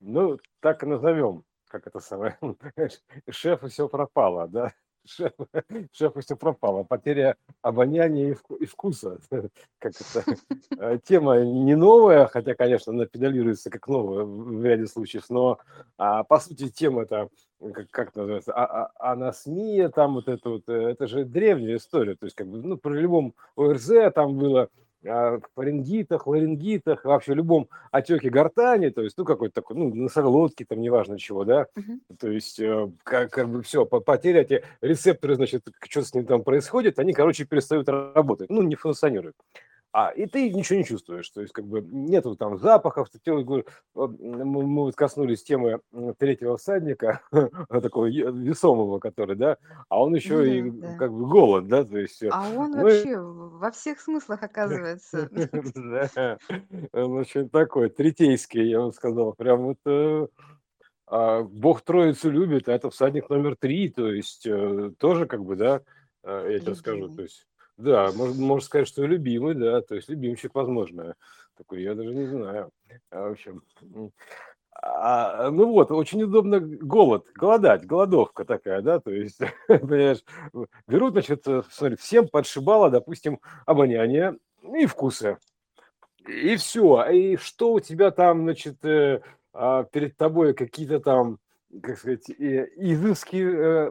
Ну, так и назовем, как это самое, шефу все пропало, да? Шеф, шефу все пропало. Потеря обоняния и, вку- и вкуса. Как это? э, Тема не новая, хотя, конечно, она педалируется как новая в ряде случаев, но а, по сути тема это как, как называется, а, а- анасмия, там вот это вот, э, это же древняя история, то есть как бы, ну, при любом ОРЗ там было, а, фарингитах, ларингитах, вообще любом отеке гортани, то есть, ну, какой-то такой, ну, носоглотки, там, неважно чего, да, то есть, э, как, как бы все, потеря эти рецепторы, значит, что с ним там происходит, они, короче, перестают работать, ну, не функционируют. А, и ты ничего не чувствуешь, то есть как бы нету там запахов, ты говорю, мы, мы вот коснулись темы третьего всадника, такого весомого, который, да, а он Ну еще да, и да. как бы голод, да, то есть, А он ну, и- вообще в- во всех смыслах оказывается. да, он очень такой, третейский, я бы сказал, прям вот э, а, Бог Троицу любит, а это всадник номер три, то есть э, тоже как бы, да, э, я тебе скажу, то есть, да, можно, можно сказать, что любимый, да, то есть любимчик, возможно, такой, я даже не знаю, А, в общем, а, ну вот, очень удобно голод, голодать, голодовка такая, да, то есть, понимаешь, берут, значит, э, смотри, всем подшибало, допустим, обоняние и вкусы, и все. И что у тебя там, значит, э, а, перед тобой какие-то там, как сказать, э, изыски,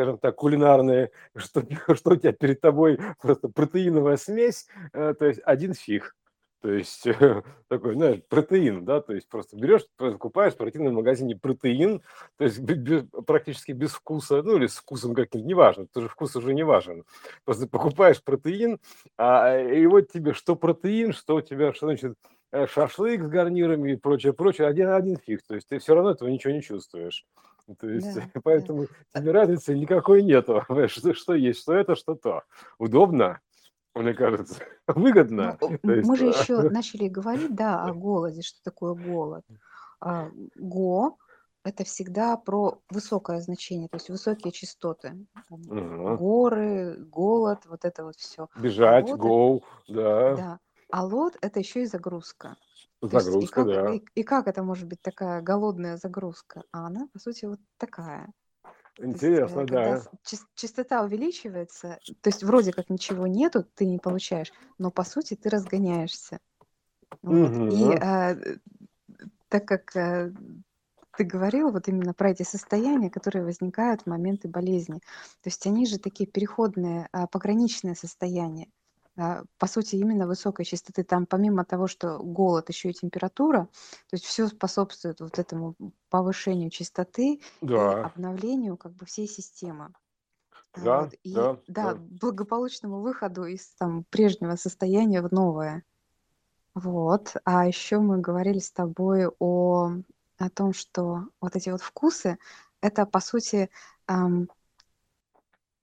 скажем так, кулинарные, что, что у тебя перед тобой просто протеиновая смесь, э, то есть один фиг. То есть такой, знаешь, протеин, да, то есть просто берешь, покупаешь в спортивном магазине протеин, то есть бе- бе- практически без вкуса, ну или с вкусом каким-то, неважно, тоже вкус уже не важен. Просто покупаешь протеин, а, и вот тебе что протеин, что у тебя, что значит э, шашлык с гарнирами и прочее, прочее, один один фиг. То есть ты все равно этого ничего не чувствуешь. То есть Да, да. поэтому А, тебе разницы никакой нету. Понимаешь, Что, что есть, что это, что то. Удобно, мне кажется, Ну, выгодно. То м- есть, мы же э, еще начали говорить, да, о голоде, что такое голод. А, Го это всегда про высокое значение, то есть высокие частоты. Там, мгм. горы, голод, вот это вот все. А бежать, лот гоу, да, да. А лот это еще и загрузка. То есть и загрузка, как, да. и, и как это может быть такая голодная загрузка? А она, по сути, вот такая. Есть, э, Интересно, когда да. частота увеличивается, то есть вроде как ничего нету, ты не получаешь, но по сути ты разгоняешься. Вот. И Мгм. э, так как э, ты говорил вот именно про эти состояния, которые возникают в моменты болезни, то есть они же такие переходные, а, пограничные состояния. А, По сути, именно высокой частоты. Там помимо того, что голод, еще и температура, то есть все способствует вот этому повышению частоты и Да, обновлению как бы всей системы. А, да, Вот. И да, да, да. благополучному выходу из там прежнего состояния в новое. Вот. А еще мы говорили с тобой о, о том, что вот эти вот вкусы, это по сути ам,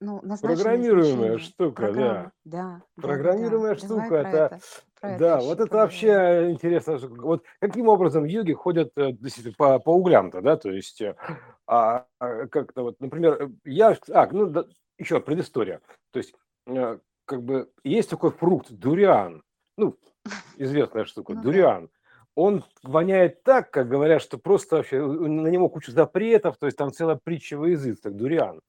ну, Программируемая штука, программы. да. Да, да, да, да. Программируемая Давай штука, это, это, это да, вот это вообще интересно. Вот каким образом йоги ходят э, по, по углям-то, да, то есть, э, а, а, как-то вот, например, я, а, ну, да, еще предыстория. То есть, э, как бы, есть такой фрукт, дуриан, ну, известная штука, Ну да. дуриан. Он воняет так, как говорят, что просто вообще на него куча запретов, то есть там целая притча во языцах, дуриан.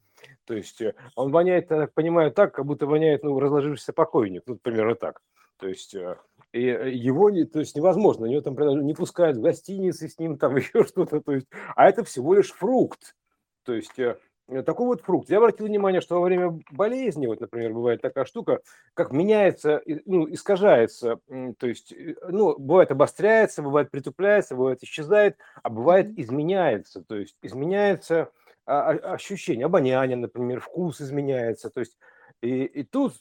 То есть э, он воняет, я так понимаю, так, как будто воняет, ну, разложившийся покойник, ну, примерно так. То есть э, и э, его то есть невозможно, его там не пускают в гостиницы с ним, там еще что-то, то есть, а это всего лишь фрукт. То есть такой вот фрукт. Я обратил внимание, что во время болезни, вот, например, бывает такая штука, как меняется, ну, искажается, то есть, ну, бывает обостряется, бывает притупляется, бывает исчезает, а бывает изменяется, то есть изменяется а, а- ощущение, обоняние, например, вкус изменяется, то есть и, и тут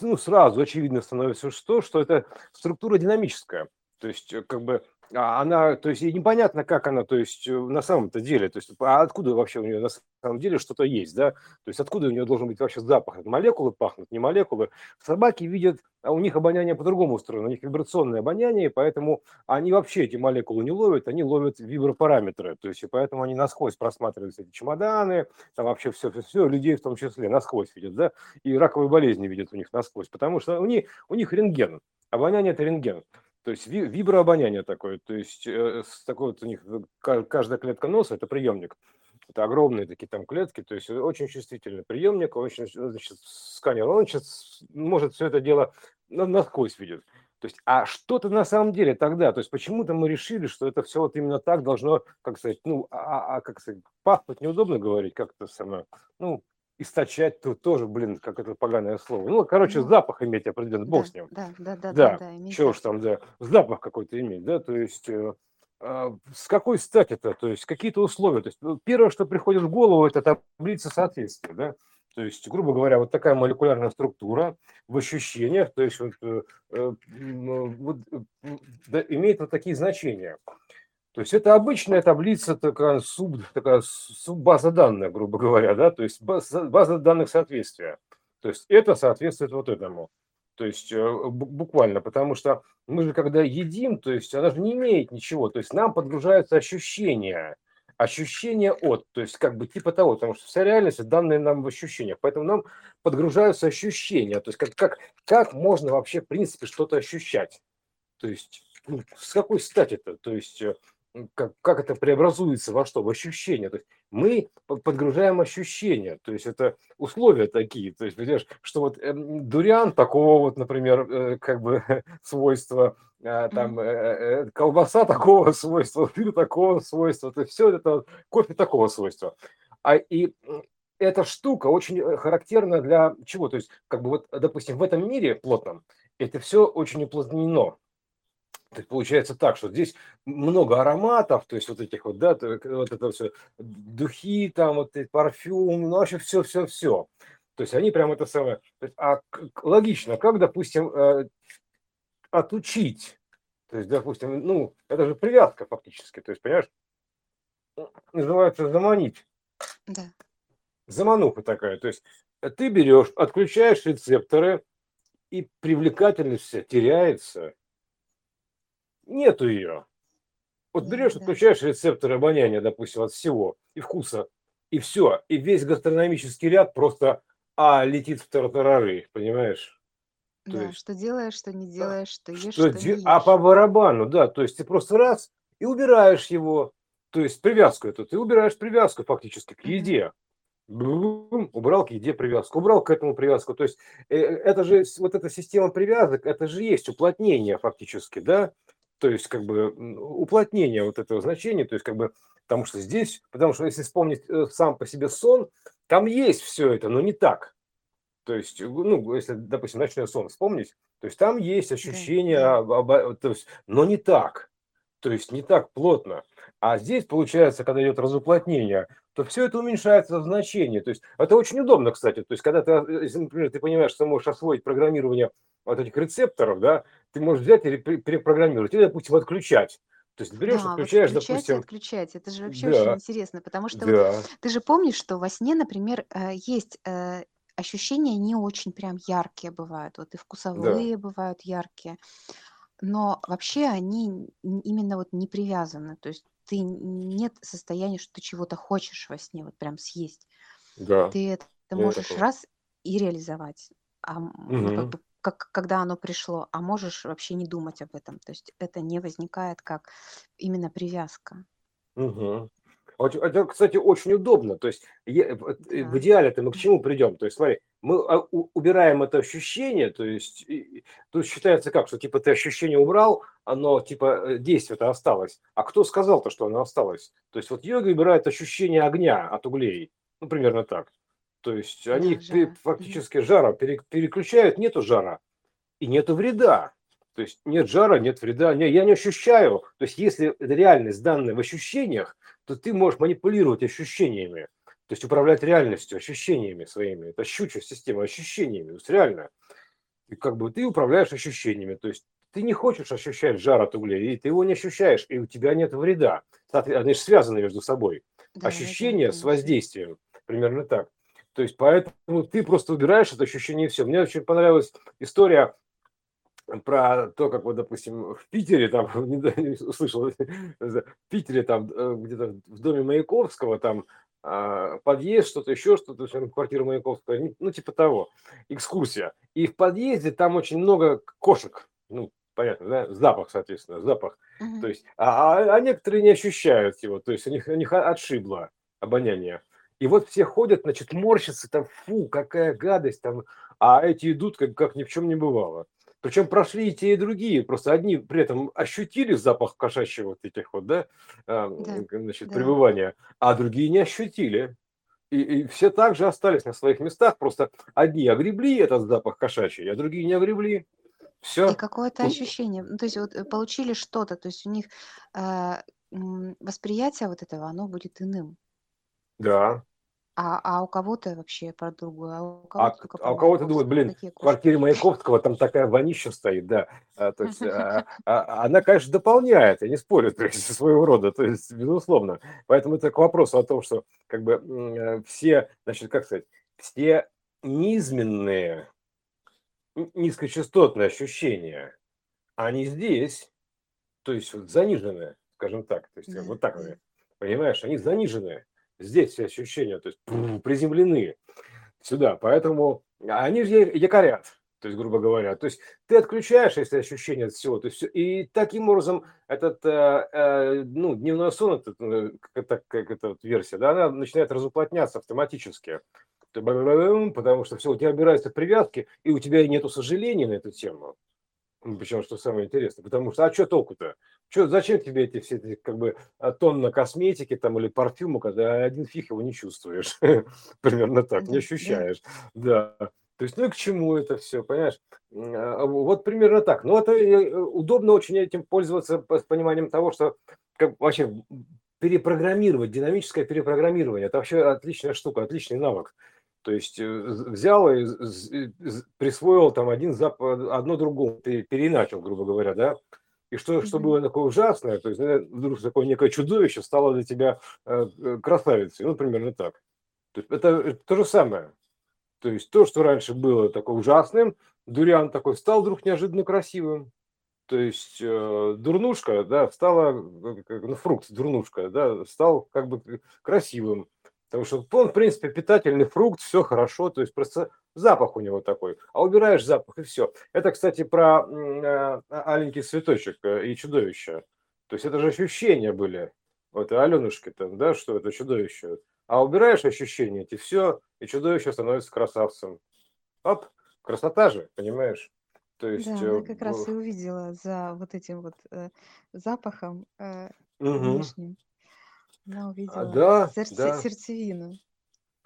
ну, сразу очевидно становится, что, что это структура динамическая, то есть э, как бы она, то есть и непонятно, как она, то есть э, на самом-то деле, то есть а откуда вообще у нее на самом деле что-то есть, да, то есть откуда у нее должен быть вообще запах, молекулы пахнут, не молекулы. Собаки видят, а у них обоняние по-другому устроено, у них вибрационное обоняние, поэтому они вообще эти молекулы не ловят, они ловят вибропараметры, то есть и поэтому они насквозь просматривают эти чемоданы, там вообще все, все, все, людей в том числе насквозь видят, да, и раковые болезни видят у них насквозь, потому что у них, у них рентген, обоняние это рентген. То есть виброобоняние такое, то есть э, такой вот у них каждая клетка носа – это приемник. Это огромные такие там клетки, то есть очень чувствительный приемник, очень, значит, сканер, он сейчас может все это дело насквозь видит. То есть, а что-то на самом деле тогда, то есть почему-то мы решили, что это все вот именно так должно, как сказать, ну, а, а, а как сказать, пахнуть неудобно говорить, как это самое, ну, источать тут тоже, блин, как это поганое слово. Ну, короче, ну, запах иметь определенно, бог да, с ним. Да, да, да, да, да, да что уж там, да, запах какой-то иметь, да, то есть э, э, с какой стати-то, то есть какие-то условия. То есть ну, первое, что приходит в голову, это таблица соответствия, да, то есть, грубо говоря, вот такая молекулярная структура в ощущениях, то есть вот, э, э, вот, да, имеет вот такие значения. То есть это обычная таблица, такая, суб, такая суббаза данных, грубо говоря, да, то есть база, база данных соответствия. То есть это соответствует вот этому. То есть буквально, потому что мы же когда едим, то есть она же не имеет ничего, то есть нам подгружаются ощущения ощущение от, то есть как бы типа того, потому что вся реальность данные нам в ощущениях, поэтому нам подгружаются ощущения, то есть как, как, как можно вообще в принципе что-то ощущать, то есть ну, с какой стати-то, то есть э, как, как это преобразуется во что? В ощущения. То есть мы подгружаем ощущения, то есть это условия такие, то есть, понимаешь, что вот э, дуриан такого вот, например, э, как бы свойства, э, там э, э, колбаса такого свойства, пир такого свойства, то все это кофе такого свойства. А и эта штука очень э, характерна для чего? То есть, как бы вот, допустим, в этом мире плотном это все очень уплотнено. Получается так, что здесь много ароматов, то есть вот этих вот, да, вот это все, духи там, вот парфюм, ну вообще все, все, все. То есть они прям это самое. А логично, как, допустим, э, отучить, то есть, допустим, ну, это же привязка фактически, то есть, понимаешь, называется заманить. Да. Замануха такая, то есть ты берешь, отключаешь рецепторы, и привлекательность вся теряется, Нету ее. Вот берешь, отключаешь рецепторы обоняния, допустим, от всего и вкуса, и все, и весь гастрономический ряд просто а летит в тартарары, понимаешь? То да, есть, что делаешь, что не делаешь, что ешь, что, что де... не а ешь. А по барабану, да, то есть ты просто раз и убираешь его, то есть привязку эту, ты убираешь привязку фактически к еде. Бум, убрал к еде привязку, убрал к этому привязку. То есть э, это же вот эта система привязок, это же есть уплотнение фактически, да? То есть как бы уплотнение вот этого значения, то есть как бы, потому что здесь, потому что если вспомнить э, сам по себе сон, там есть все это, но не так. То есть, ну, если, допустим, ночной сон вспомнить, то есть там есть ощущение, да. то есть, но не так. То есть не так плотно. А здесь, получается, когда идет разуплотнение, то все это уменьшается в значении. То есть это очень удобно, кстати. То есть когда ты, э, если, например, ты понимаешь, что можешь освоить программирование вот этих рецепторов, да, ты можешь взять и перепрограммировать, или, допустим, отключать. То есть берешь, да, отключаешь, вот включать допустим... отключать. Это же вообще да. очень интересно, потому что да. вот, ты же помнишь, что во сне, например, э, есть э, ощущения не очень прям яркие бывают. Вот и вкусовые да. бывают яркие. Но вообще они именно вот не привязаны. То есть ты нет состояния, что ты чего-то хочешь во сне вот прям съесть. Да. Ты это можешь раз и реализовать. А, угу. как бы как, когда оно пришло, а можешь вообще не думать об этом. То есть это не возникает как именно привязка. Угу. Это, кстати, очень удобно. То есть э, в идеале это мы к чему придем? То есть, смотри, мы а, убираем это ощущение, то есть тут считается как, что типа ты ощущение убрал, оно типа э, действие-то осталось. А кто сказал-то, что оно осталось? То есть вот йога убирает ощущение огня от углей. Ну, примерно так. То есть они да, фактически жара переключают, нету жара и нету вреда. То есть нет жара, нет вреда. Я не ощущаю. То есть если реальность данная в ощущениях, то ты можешь манипулировать ощущениями. То есть управлять реальностью, ощущениями своими. Это щучья система ощущениями. То есть реально. И как бы ты управляешь ощущениями. То есть ты не хочешь ощущать жар от углей, и ты его не ощущаешь, и у тебя нет вреда. Они же связаны между собой. Да, Ощущение с воздействием. Примерно так. То есть поэтому ты просто убираешь это ощущение и все. Мне очень понравилась история про то, как вот, допустим, в Питере, там, услышал, в Питере, там, э, где-то в доме Маяковского, там, подъезд, что-то еще, что-то, квартира Маяковского, ну, типа того, экскурсия. И в подъезде там очень много кошек, ну, понятно, да? Запах, соответственно, запах. Мгм. То есть, а, а, а некоторые не ощущают его, то есть у них, у них отшибло обоняние. И вот все ходят, значит, морщатся, там, фу, какая гадость, там, а эти идут, как, как ни в чем не бывало. Причем прошли и те, и другие, просто одни при этом ощутили запах кошачьего вот этих вот, да, а, Да, значит, да. пребывания, а другие не ощутили. И, и все также остались на своих местах, просто одни огребли этот запах кошачий, а другие не огребли. И Все. какое-то ощущение, ну, то есть вот э, получили что-то, то есть у них э, восприятие вот этого, оно будет иным. Да. А, а у кого-то вообще про другое, а у А, кого-то к- только а про у кого-то думают, блин, в квартире Маяковского там такая вонища стоит, да. А, то есть, а, а- она, конечно, дополняет, я не спорю, то есть, своего рода, то есть, безусловно. Поэтому это к вопросу о том, что как бы все, значит, как сказать, все низменные, низкочастотные ощущения, они здесь, то есть вот заниженные, скажем так, то есть Да, вот так, понимаешь, они заниженные, здесь все ощущения, то есть приземлены. Сюда, поэтому они же якорят, то есть, грубо говоря, то есть ты отключаешь эти ощущения от всего, то есть, и таким образом этот, э, э, ну, дневной сон, этот, это, как эта вот версия, да, она начинает разуплотняться автоматически, потому что все, у тебя убираются привязки, и у тебя нету сожалений на эту тему, Причем, что самое интересное, потому что, а что толку-то? Чё, зачем тебе эти все эти, как бы, а, тонна косметики там или парфюма, когда один фиг его не чувствуешь? Примерно так, не ощущаешь. Да. То есть, ну и к чему это все, понимаешь? М, а, Вот примерно так. Ну, это э, удобно очень этим пользоваться по- с пониманием того, что как вообще перепрограммировать, динамическое перепрограммирование, это вообще отличная штука, отличный навык. То есть э, взял и присвоил там один зап, одно другому, пере- переиначил, грубо говоря, да? И что, что было такое ужасное, то есть э, вдруг такое некое чудовище стало для тебя э, красавицей, ну, примерно так. То есть это, это то же самое. То есть то, что раньше было такое ужасным, дуриан такой стал вдруг неожиданно красивым. То есть э, дурнушка, да, стала, ну, фрукт, дурнушка, да, стал как бы красивым. Потому что он, в принципе, питательный фрукт, все хорошо, то есть просто запах у него такой. А убираешь запах, и все. Это, кстати, про э, аленький цветочек э, и чудовище. То есть это же ощущения были. Вот Аленушки там, да, что это чудовище. А убираешь ощущения, эти все, и чудовище становится красавцем. Оп, красота же, понимаешь? То есть, Да, э, она как раз и увидела за вот этим вот э, запахом э, мгм. внешним. Она А, увидела да, сердце- да. сердцевину.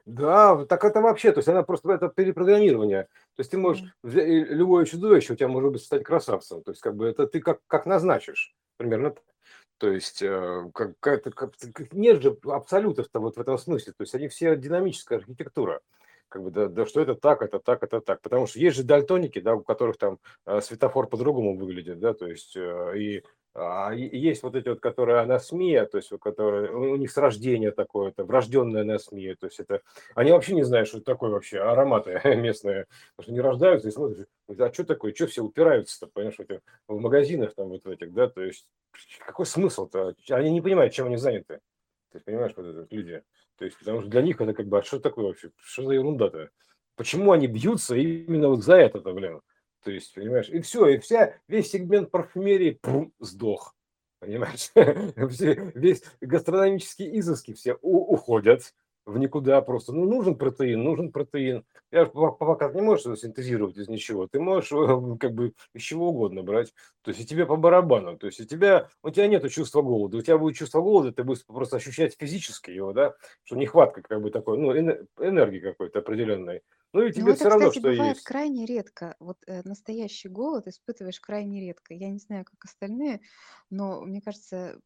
Да, так это вообще, то есть она просто это перепрограммирование. То есть ты можешь Да. взять любое чудовище, у тебя может быть стать красавцем. То есть как бы это ты как, как назначишь, примерно так. То есть э, как, как, нет же абсолютов-то вот в этом смысле. То есть они все динамическая архитектура. Как бы, да, да что это так, это так, это так. Потому что есть же дальтоники, да, у которых там э, светофор по-другому выглядит, да, то есть э, а, и есть вот эти вот, которые анасмия, то есть у которые у них с рождения такое, это врожденная анасмия, то есть это они вообще не знают, что это такое вообще ароматы местные, потому что не рождаются и смотрят, а что такое, что все упираются-то, понимаешь, в, в магазинах там вот в этих, да, то есть какой смысл-то? Они не понимают, чем они заняты. Ты понимаешь, вот вот люди. То есть, потому что для них это как бы, а что такое вообще? Что за ерунда-то? Почему они бьются именно вот за это-то, блин? То есть, понимаешь, и все, и вся, весь сегмент парфюмерии пум, сдох. Понимаешь? Все- Весь гастрономические изыски все у- уходят в никуда просто. Ну, нужен протеин, нужен протеин. Я ж по- пока не можешь синтезировать из ничего. Ты можешь э, как бы из чего угодно брать. То есть и тебе по барабану. То есть у тебя, у тебя нет чувства голода. У тебя будет чувство голода, ты будешь просто ощущать физически его, да, что нехватка как бы такой, ну, эне- энергии какой-то определенной. Ну и Но тебе это, все равно, кстати, что бывает есть. крайне редко. Вот э, настоящий голод испытываешь крайне редко. Я не знаю, как остальные, но мне кажется,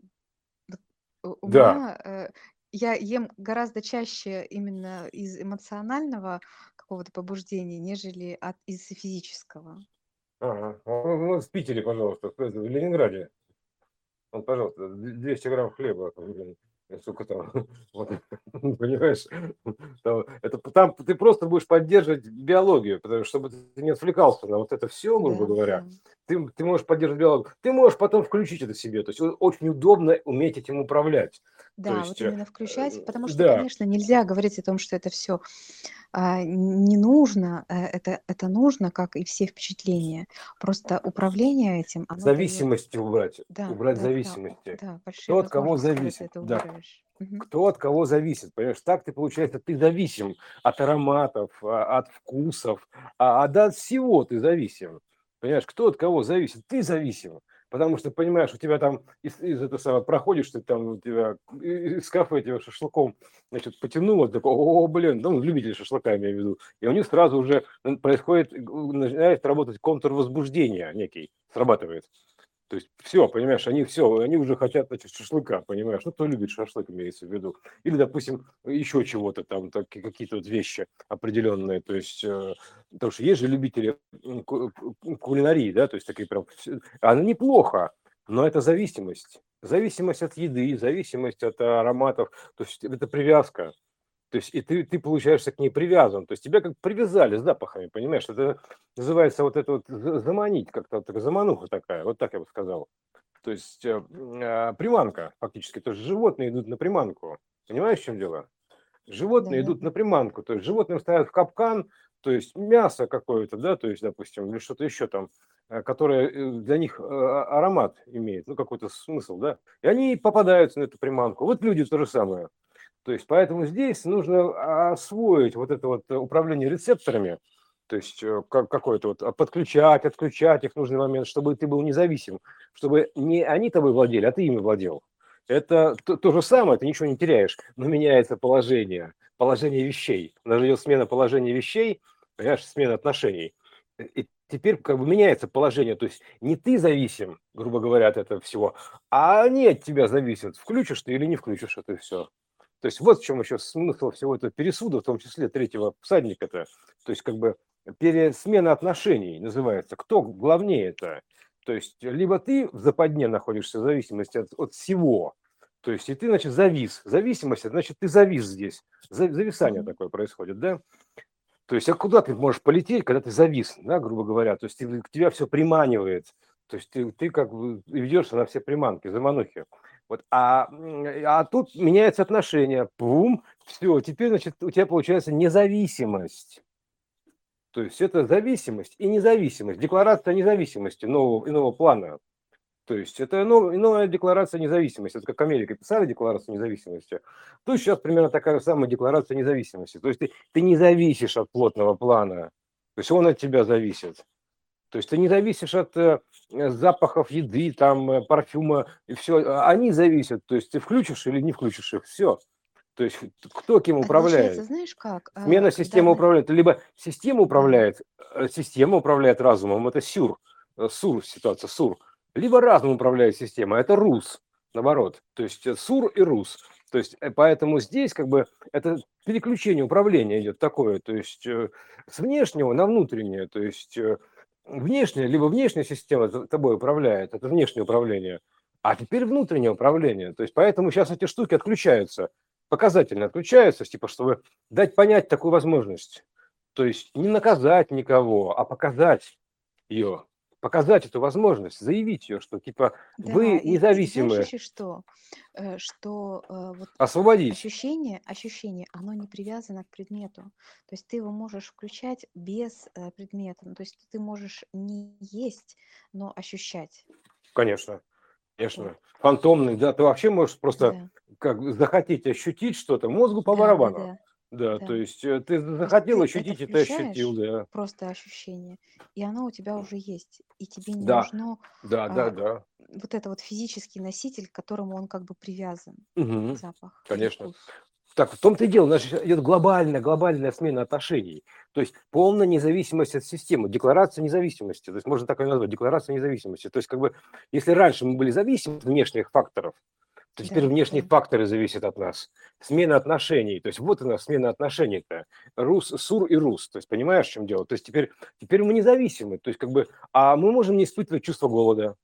вот у у Да, меня э, я ем гораздо чаще именно из эмоционального какого-то побуждения, нежели от, из физического. ага. Ну, ну, в Питере, пожалуйста, в Ленинграде. Вот, пожалуйста, д- 200 грамм хлеба, блин, сколько там, вот, понимаешь, там, это, там ты просто будешь поддерживать биологию, потому что чтобы ты не отвлекался на вот это все, грубо говоря. Ты, ты можешь поддерживать диалог, ты можешь потом включить это себе. То есть очень удобно уметь этим управлять. Да, есть, вот именно включать, потому что, да. конечно, нельзя говорить о том, что это все а, не нужно, э, это, это нужно, как и все впечатления. Просто управление этим... Оно зависимости дает... убрать, да, убрать да, зависимости. Да, да, Кто от кого зависит. Да. Кто от кого зависит, понимаешь? Так ты, получается, ты зависим от ароматов, а, от вкусов, а, а от всего ты зависим. Понимаешь, кто от кого зависит? Ты зависим потому что, понимаешь, у тебя там из, из этого самого проходишь, ты там у тебя из кафе тебя шашлыком, значит, потянуло, такой, о, блин, ну, любители шашлыка, имею в виду, и у них сразу уже происходит, начинает работать контрвозбуждение некий, срабатывает. То есть все, понимаешь, они все, они уже хотят значит, шашлыка, понимаешь, ну кто любит шашлык, имеется в виду. Или, допустим, еще чего-то там, так, какие-то вот вещи определенные, то есть, э, потому что есть же любители кулинарии, да, то есть такие прям, она неплохо, но это зависимость. Зависимость от еды, зависимость от ароматов, то есть это привязка. То есть и ты, ты получаешься к ней привязан. То есть тебя как привязали с запахами, понимаешь? Это называется вот это вот заманить, как-то вот замануха такая, вот так я бы сказал. То есть э, э, приманка фактически. То есть животные идут на приманку. Понимаешь, в чем дело? Животные да. идут на приманку. То есть животным ставят в капкан, то есть мясо какое-то, да, то есть, допустим, или что-то еще там, э, которое э, для них э, аромат имеет, ну, какой-то смысл, да, и они попадаются на эту приманку. Вот люди то же самое. То есть поэтому здесь нужно освоить вот это вот управление рецепторами, то есть э, как, какое-то вот а, подключать, отключать их в нужный момент, чтобы ты был независим, чтобы не они тобой владели, а ты ими владел. Это то, то же самое, ты ничего не теряешь, но меняется положение, положение вещей. У нас идет смена положения вещей, понимаешь, смена отношений. И теперь как бы меняется положение, то есть не ты зависим, грубо говоря, от этого всего, а они от тебя зависят, включишь ты или не включишь это все. То есть вот в чем еще смысл всего этого пересуда, в том числе третьего всадника-то. То есть как бы пересмена отношений называется. Кто главнее это? То есть либо ты в западне находишься в зависимости от, от всего, то есть и ты, значит, завис. Зависимость, значит, ты завис здесь. Зависание такое происходит, да? То есть а куда ты можешь полететь, когда ты завис, да, грубо говоря? То есть ты, тебя все приманивает. То есть ты, ты как бы ведешься на все приманки, заманухи. Вот, а, а тут меняется отношение. Пум, все, теперь, значит, у тебя получается независимость. То есть это зависимость и независимость. Декларация независимости нового, иного плана. То есть это новая, декларация независимости. Это как Америка писали декларацию независимости. То сейчас примерно такая же самая декларация независимости. То есть ты, ты не зависишь от плотного плана. То есть он от тебя зависит. То есть ты не зависишь от э, запахов еды, там, э, парфюма, и все. А они зависят. То есть ты включишь или не включишь их. Все. То есть кто кем управляет? знаешь как? А, Смена системы да, управляет. Либо система управляет, э, система управляет разумом, это сюр, сур ситуация, сур. Либо разум управляет системой, это рус, наоборот. То есть сур и рус. То есть поэтому здесь как бы это переключение управления идет такое, то есть с внешнего на внутреннее, то есть внешняя, либо внешняя система тобой управляет, это внешнее управление, а теперь внутреннее управление. То есть поэтому сейчас эти штуки отключаются, показательно отключаются, типа, чтобы дать понять такую возможность. То есть не наказать никого, а показать ее показать эту возможность, заявить ее, что типа да, вы независимые. И, что, э, что э, вот освободить ощущение, ощущение, оно не привязано к предмету. То есть ты его можешь включать без э, предмета. Ну, то есть ты можешь не есть, но ощущать. Конечно. Конечно. Вот. Фантомный, да, ты вообще можешь просто да. как захотеть ощутить что-то, мозгу по да, барабану. Да, да. Да, да. то есть э, ты захотел ты ощутить, это, это ощутил, да. Просто ощущение. И оно у тебя уже есть. И тебе не да. нужно да, а, да, да. вот это вот физический носитель, к которому он как бы привязан. Угу. Запах. Конечно. Так, в том-то и дело, у нас идет глобальная, глобальная смена отношений. То есть полная независимость от системы, декларация независимости. То есть можно так и назвать, декларация независимости. То есть как бы, если раньше мы были зависимы от внешних факторов, то теперь да, внешние факторы зависят от нас. Смена отношений. То есть вот у нас смена отношений-то. Рус, сур и рус. То есть понимаешь, в чем дело? То есть теперь, теперь мы независимы. То есть как бы, а мы можем не испытывать чувство голода.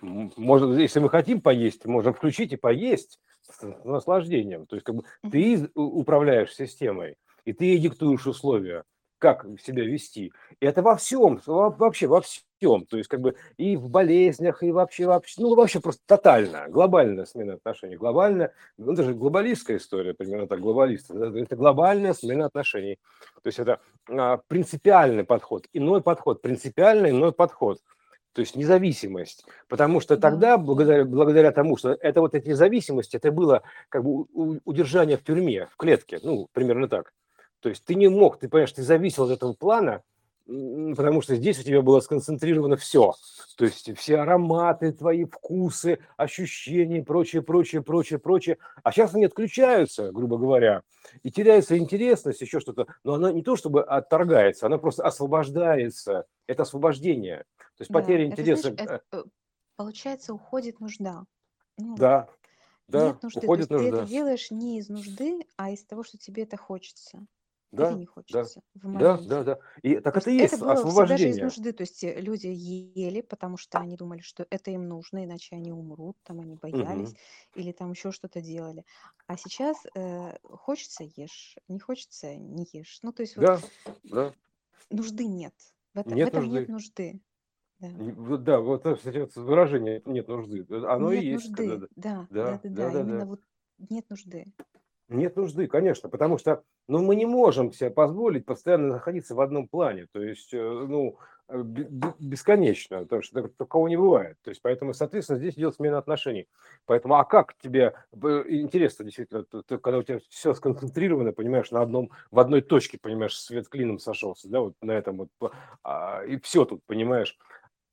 Может, если мы хотим поесть, можем включить и поесть с наслаждением. То есть как бы ты управляешь системой, и ты ей диктуешь условия. Как себя вести. И это во всем, вообще во всем. То есть как бы и в болезнях, и вообще, вообще ну вообще просто тотально, глобальная смена отношений. Глобальная, ну это же глобалистская история, примерно так, глобалист. Это глобальная смена отношений. То есть это а, принципиальный подход, иной подход, принципиальный иной подход – то есть независимость. Потому что тогда, благодаря, благодаря тому, что это вот эти зависимости, это было как бы удержание в тюрьме, в клетке, ну, примерно так. То есть ты не мог, ты понимаешь, ты зависел от этого плана, потому что здесь у тебя было сконцентрировано все. То есть все ароматы, твои вкусы, ощущения, прочее, прочее, прочее, прочее. А сейчас они отключаются, грубо говоря, и теряется интересность, еще что-то. Но она не то чтобы отторгается, она просто освобождается. Это освобождение. То есть Да, потеря это, интереса. знаешь, это, э, получается, уходит нужда. Ну, Да, да, нет нужды. То уходит есть ты это нужда. делаешь не из нужды, а из того, что тебе это хочется. Или Да, не да, хочется в да, да, да. И так То это есть и это есть было всегда же из освобождение. нужды. То есть э, люди ели, потому что они думали, что это им нужно, иначе они умрут, там они боялись Мгм. или там еще что-то делали. А сейчас э, хочется ешь, не хочется не ешь. Ну, то есть вот Да, да. нужды нет. В, это, в Нет этом нет нужды. нужды. Да. И Вот Да, вот, это, кстати, выражение нет нужды. Оно и Нет есть, когда нужды. Да, да, да, да, да, да. да, Именно да. вот нет нужды. Нет нужды, конечно, потому что, ну, мы не можем себе позволить постоянно находиться в одном плане, то есть, э, ну, э, бе- бе- бесконечно, потому что так- такого не бывает. То есть, поэтому, соответственно, здесь идет смена отношений. Поэтому, а как тебе э, интересно, действительно, т- т- когда у тебя все сконцентрировано, понимаешь, на одном, в одной точке, понимаешь, свет клином сошелся, да, вот на этом вот, а, и все тут, понимаешь.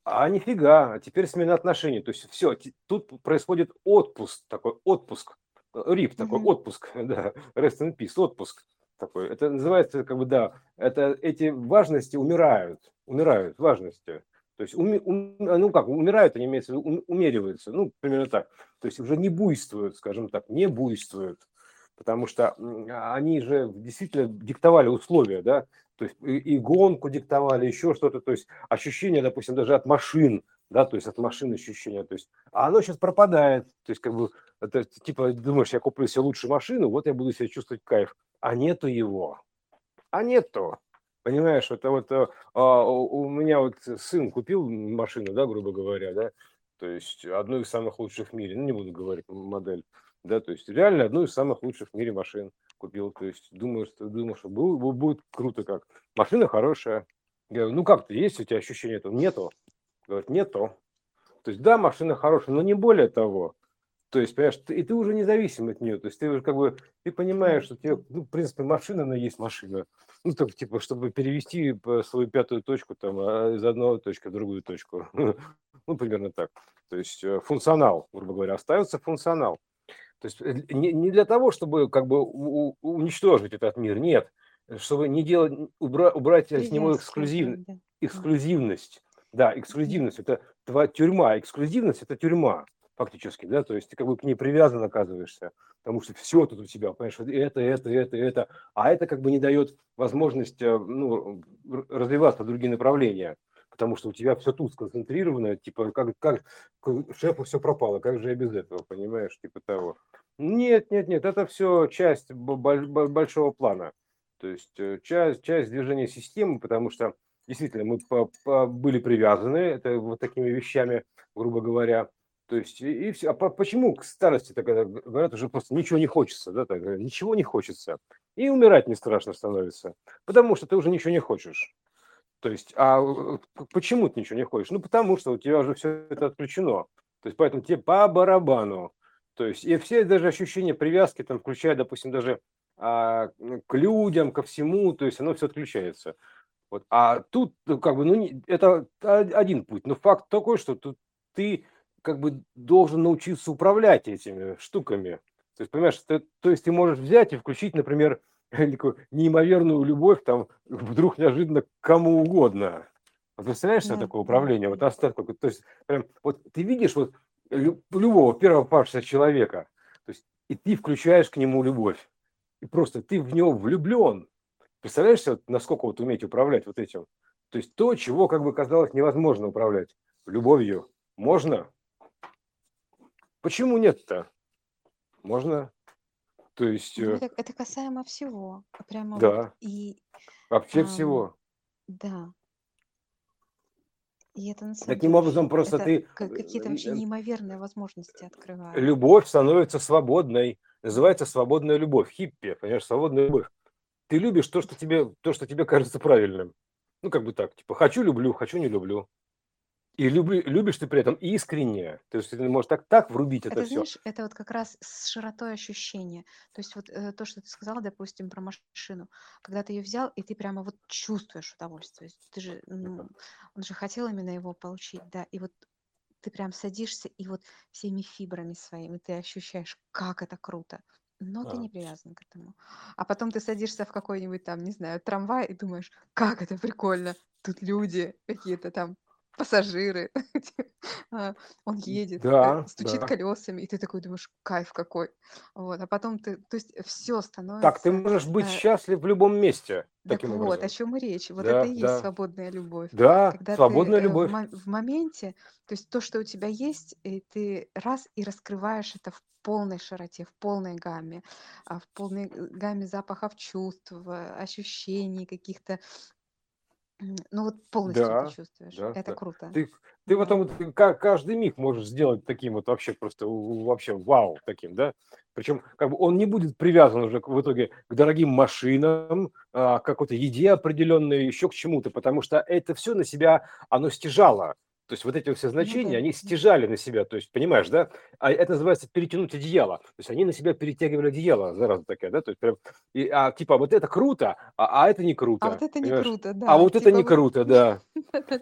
А нифига, теперь смена отношений. То есть все, тут происходит отпуск, такой отпуск, рип такой, Мгм. отпуск, да, rest in peace, отпуск такой. Это называется, как бы, да, это эти важности умирают, умирают важности. То есть, уми- ум- ну как, умирают, они имеются ум- умериваются, ну, примерно так. То есть уже не буйствуют, скажем так, не буйствуют, потому что м, они же действительно диктовали условия, да, то есть и, и гонку диктовали, еще что-то, то есть ощущение, допустим, даже от машин, да, то есть от машин ощущение, то есть, а оно сейчас пропадает, то есть как бы, это типа, думаешь, я куплю себе лучшую машину, вот я буду себя чувствовать кайф, а нету его, а нету, понимаешь, это вот э, а, у меня вот сын купил машину, да, грубо говоря, да, то есть одну из самых лучших в мире, ну не буду говорить модель, да, то есть реально одну из самых лучших в мире машин купил, то есть думаю, что думаю, что бу- бу- будет круто как. Машина хорошая. Я говорю, ну как ты, есть у тебя ощущение этого? Нету. Говорит, нету. То есть да, машина хорошая, но не более того. То есть, понимаешь, ты, и ты уже независим от нее. То есть ты уже как бы, ты понимаешь, что тебе, ну, в принципе, машина, она есть машина. Ну, так, типа, чтобы перевести свою пятую точку там а, из одной точки в другую точку. Ну, примерно так. То есть э, функционал, грубо говоря, остается функционал. То есть э, не, не для того, чтобы как бы у- уничтожить этот мир, нет. Чтобы не делать, убра- убрать с него эксклюзив, эксклюзивность. Да, эксклюзивность – это твоя тюрьма. Эксклюзивность – это тюрьма фактически, да, то есть ты как бы к ней привязан оказываешься, потому что все тут у тебя, понимаешь, это, это, это, это, а это как бы не дает возможность э, ну, развиваться в другие направления, потому что у тебя все тут сконцентрировано, типа, как, как шефу все пропало, как же я без этого, понимаешь, типа того. Нет, нет, нет, это все часть большого плана, то есть э, часть, часть движения системы, потому что действительно мы по- по- были привязаны это вот такими вещами, грубо говоря, то есть и, все. А по- почему к старости так говорят уже просто ничего не хочется, да, так говорят, ничего не хочется. И умирать не страшно становится, потому что ты уже ничего не хочешь. То есть, а э, почему ты ничего не хочешь? Ну, потому что у тебя уже все это отключено. То есть, поэтому тебе по барабану. То есть, и все даже ощущения привязки, там, включая, допустим, даже а, к людям, ко всему, то есть, оно все отключается. Вот. А тут, ну, как бы, ну, не- это один путь. Но факт такой, что тут ты как бы должен научиться управлять этими штуками. То есть, понимаешь, ты, то есть ты можешь взять и включить, например, такую неимоверную любовь там вдруг неожиданно к кому угодно. Вот представляешь себе Да, такое управление? Вот какой- То есть, прям, вот ты видишь вот лю- любого первого павшего человека, то есть, и ты включаешь к нему любовь. И просто ты в него влюблен. Представляешь вот насколько вот уметь управлять вот этим? То есть то, чего как бы казалось невозможно управлять. Любовью можно? Почему нет-то? Можно. То есть, Ну, э, это, это касаемо всего. а Прямо вот да, и вообще ам, всего. да. И это на самом Таким деле образом, просто это ты ка- какие-то вообще э, неимоверные возможности открывает. любовь становится свободной. Называется свободная любовь. Хиппи, понимаешь, свободная любовь. Ты любишь то, что тебе, то, что тебе кажется правильным. Ну, как бы так, типа, хочу, люблю, хочу, не люблю. И люби, любишь ты при этом искренне. То есть ты можешь так, так врубить это Это, все. знаешь, это вот как раз с широтой ощущения. То есть вот э, то, что ты сказала, допустим, про машину. Когда ты ее взял, и ты прямо вот чувствуешь удовольствие. Ты же, ну, он же хотел именно его получить, да. И вот ты прям садишься, и вот всеми фибрами своими ты ощущаешь, как это круто. Но ты А, не привязан к этому. А потом ты садишься в какой-нибудь там, не знаю, трамвай и думаешь, как это прикольно. Тут люди какие-то там, пассажиры. А, Он едет, э, Да, стучит да. колесами, и ты такой думаешь, кайф какой. Вот. А потом ты, то есть все Так, ты становится можешь быть э, счастлив в любом месте так таким вот, о образом. чем и речь. Вот это Да, и есть да, свободная любовь. да, Когда ты свободная э, в, любовь. мо- в моменте, то есть то, что у тебя есть, и ты раз и раскрываешь это в полной широте, в полной гамме, а, в полной э, гамме запахов, чувств, э, ощущений каких-то. Ну вот полностью ты Да, чувствуешь. да, Это да. круто. Ты, ты Да. потом вот ка- каждый миг можешь сделать таким вот вообще просто у- вообще вау таким, да. Причем как бы он не будет привязан уже к- в итоге к дорогим машинам, а, к какой-то еде определенной, еще к чему-то, потому что это все на себя оно стяжало. То есть вот эти вот все Ну значения, да. они да. стяжали на себя, то есть понимаешь, да? А это называется перетянуть одеяло. То есть они на себя перетягивали одеяло, зараза такая, да? То есть прям, и, а, типа вот это круто, а, а это не А круто, вот это не понимаешь? круто, А да. вот это Типа не вот, круто, да.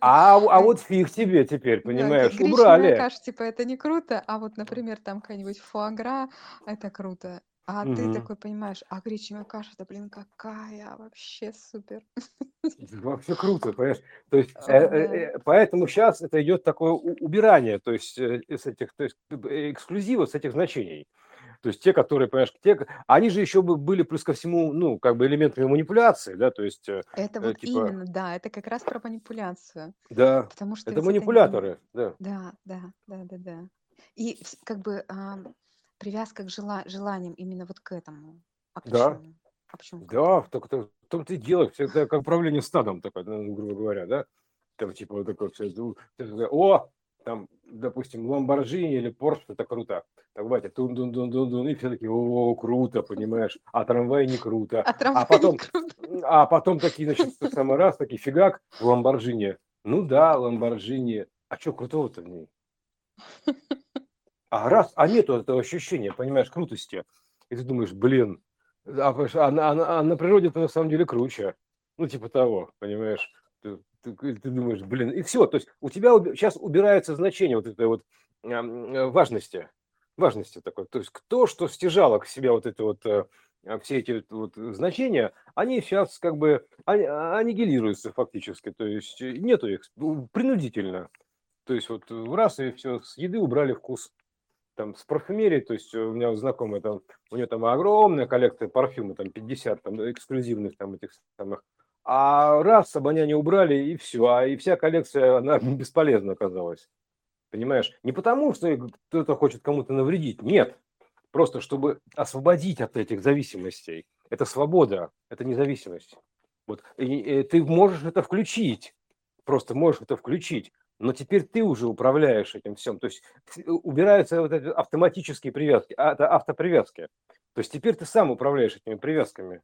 А, а А, вот фиг тебе теперь, Да, понимаешь, гречневая убрали. каша, типа, это не круто, а вот, например, там какая-нибудь фуагра, это круто. А ты Мгм. такой понимаешь, а гречневая каша-то, блин, какая вообще супер. Вообще круто, понимаешь? То есть, э, э, Да. э, поэтому сейчас это идет такое у- убирание, то есть э, с этих, то есть э, эксклюзива с этих значений. То есть те, которые, понимаешь, те, к- они же еще бы были плюс ко всему, ну, как бы элементами манипуляции, да, то есть, э, Это э, вот типа, именно, да, это как раз про манипуляцию. да, Потому что это ведь это, н- манипуляторы, да, да, да, да, да, да. И вс- как бы ам, привязка к жела- желаниям именно вот к этому. А да, почему? А почему да, в том- в том-то и дело, все это как управление стадом такое, ну, грубо говоря, да, там типа вот такое все, о, там, допустим, Ламборджини или Порш, это круто. Так, батя, тун дун дун дун дун и все такие, о, круто, понимаешь, а трамвай не круто. А А трамвай не потом, круто. а потом такие, значит, в самый раз, такие фигак, Ламборджини. Ну да, Ламборджини. А что крутого-то в ней? А раз, а нету этого ощущения, понимаешь, крутости. И ты думаешь, блин, а, а а а на природе это на самом деле круче. Ну, типа того, понимаешь. Ты, ты- ты думаешь, блин, и все. То есть у тебя сейчас убирается значение вот этой вот э, важности. Важности такой. То есть кто что стяжало к себе вот это вот э, а, все эти вот значения, они сейчас как бы ани- аннигилируются фактически. То есть нету их ну, принудительно. То есть вот раз и все, с еды убрали вкус там с парфюмерией, то есть у меня знакомый там, у нее там огромная коллекция парфюма, там 50 там эксклюзивных там этих самых, а раз обоняние убрали и все, а и вся коллекция, она бесполезна оказалась, понимаешь? Не потому, что кто-то хочет кому-то навредить, нет, просто чтобы освободить от этих зависимостей. Это свобода, это независимость. Вот, и, и ты можешь это включить, просто можешь это включить, но теперь ты уже управляешь этим всем. То есть с- убираются вот эти автоматические привязки, а, это автопривязки. То есть теперь ты сам управляешь этими привязками.